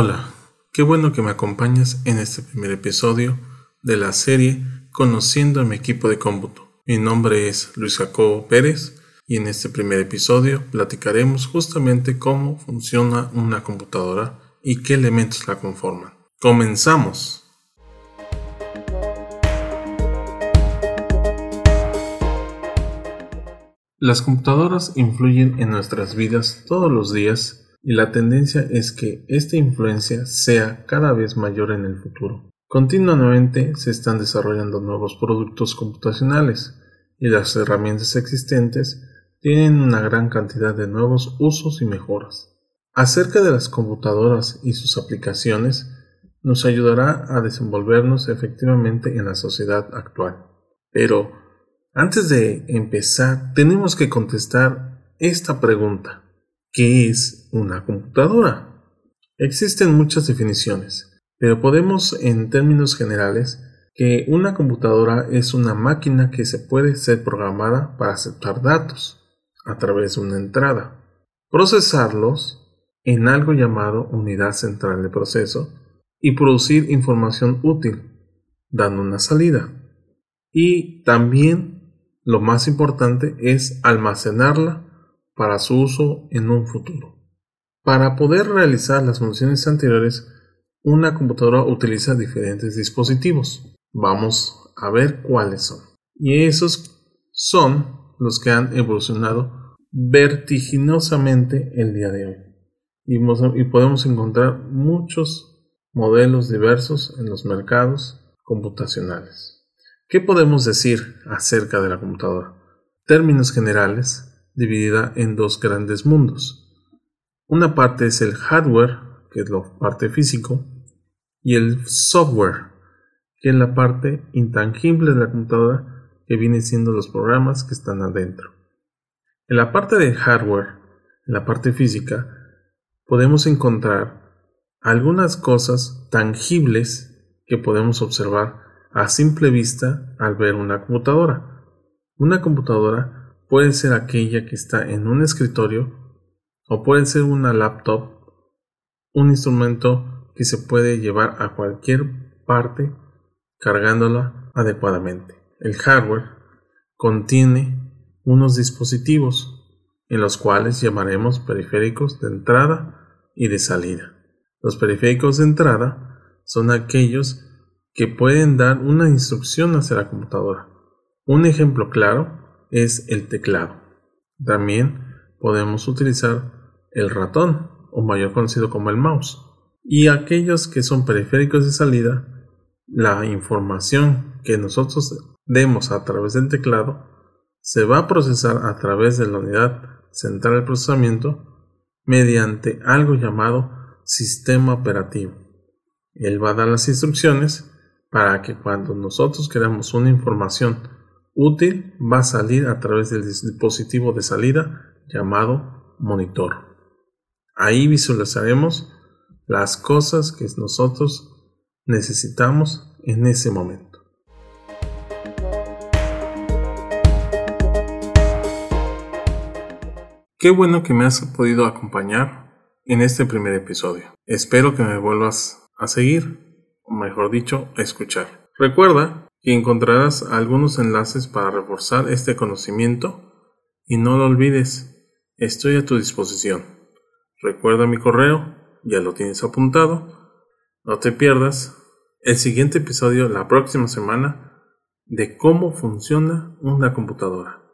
Hola, qué bueno que me acompañas en este primer episodio de la serie Conociendo a mi equipo de cómputo. Mi nombre es Luis Jacobo Pérez y en este primer episodio platicaremos justamente cómo funciona una computadora y qué elementos la conforman. Comenzamos. Las computadoras influyen en nuestras vidas todos los días y la tendencia es que esta influencia sea cada vez mayor en el futuro. Continuamente se están desarrollando nuevos productos computacionales y las herramientas existentes tienen una gran cantidad de nuevos usos y mejoras. Acerca de las computadoras y sus aplicaciones, nos ayudará a desenvolvernos efectivamente en la sociedad actual. Pero, antes de empezar, tenemos que contestar esta pregunta. ¿Qué es una computadora? Existen muchas definiciones, pero podemos en términos generales que una computadora es una máquina que se puede ser programada para aceptar datos a través de una entrada, procesarlos en algo llamado unidad central de proceso y producir información útil, dando una salida. Y también, lo más importante, es almacenarla para su uso en un futuro. Para poder realizar las funciones anteriores, una computadora utiliza diferentes dispositivos. Vamos a ver cuáles son. Y esos son los que han evolucionado vertiginosamente el día de hoy. Y, podemos encontrar muchos modelos diversos en los mercados computacionales. ¿Qué podemos decir acerca de la computadora? Términos generales, dividida en dos grandes mundos. Una parte es el hardware, que es la parte físico, y el software, que es la parte intangible de la computadora, que viene siendo los programas que están adentro. En la parte de hardware, en la parte física, podemos encontrar algunas cosas tangibles que podemos observar a simple vista al ver una computadora. Una computadora puede ser aquella que está en un escritorio o puede ser una laptop, un instrumento que se puede llevar a cualquier parte cargándola adecuadamente. El hardware contiene unos dispositivos en los cuales llamaremos periféricos de entrada y de salida. Los periféricos de entrada son aquellos que pueden dar una instrucción hacia la computadora. Un ejemplo claro es el teclado. También podemos utilizar el ratón, o mayor conocido como el mouse. Y aquellos que son periféricos de salida, la información que nosotros demos a través del teclado se va a procesar a través de la unidad central de procesamiento mediante algo llamado sistema operativo. Él va a dar las instrucciones para que cuando nosotros queramos una información útil va a salir a través del dispositivo de salida llamado monitor. Ahí visualizaremos las cosas que nosotros necesitamos en ese momento. Qué bueno que me has podido acompañar en este primer episodio. Espero que me vuelvas a seguir, o mejor dicho, a escuchar. Recuerda y encontrarás algunos enlaces para reforzar este conocimiento y no lo olvides, estoy a tu disposición. Recuerda mi correo, ya lo tienes apuntado, no te pierdas el siguiente episodio la próxima semana de cómo funciona una computadora.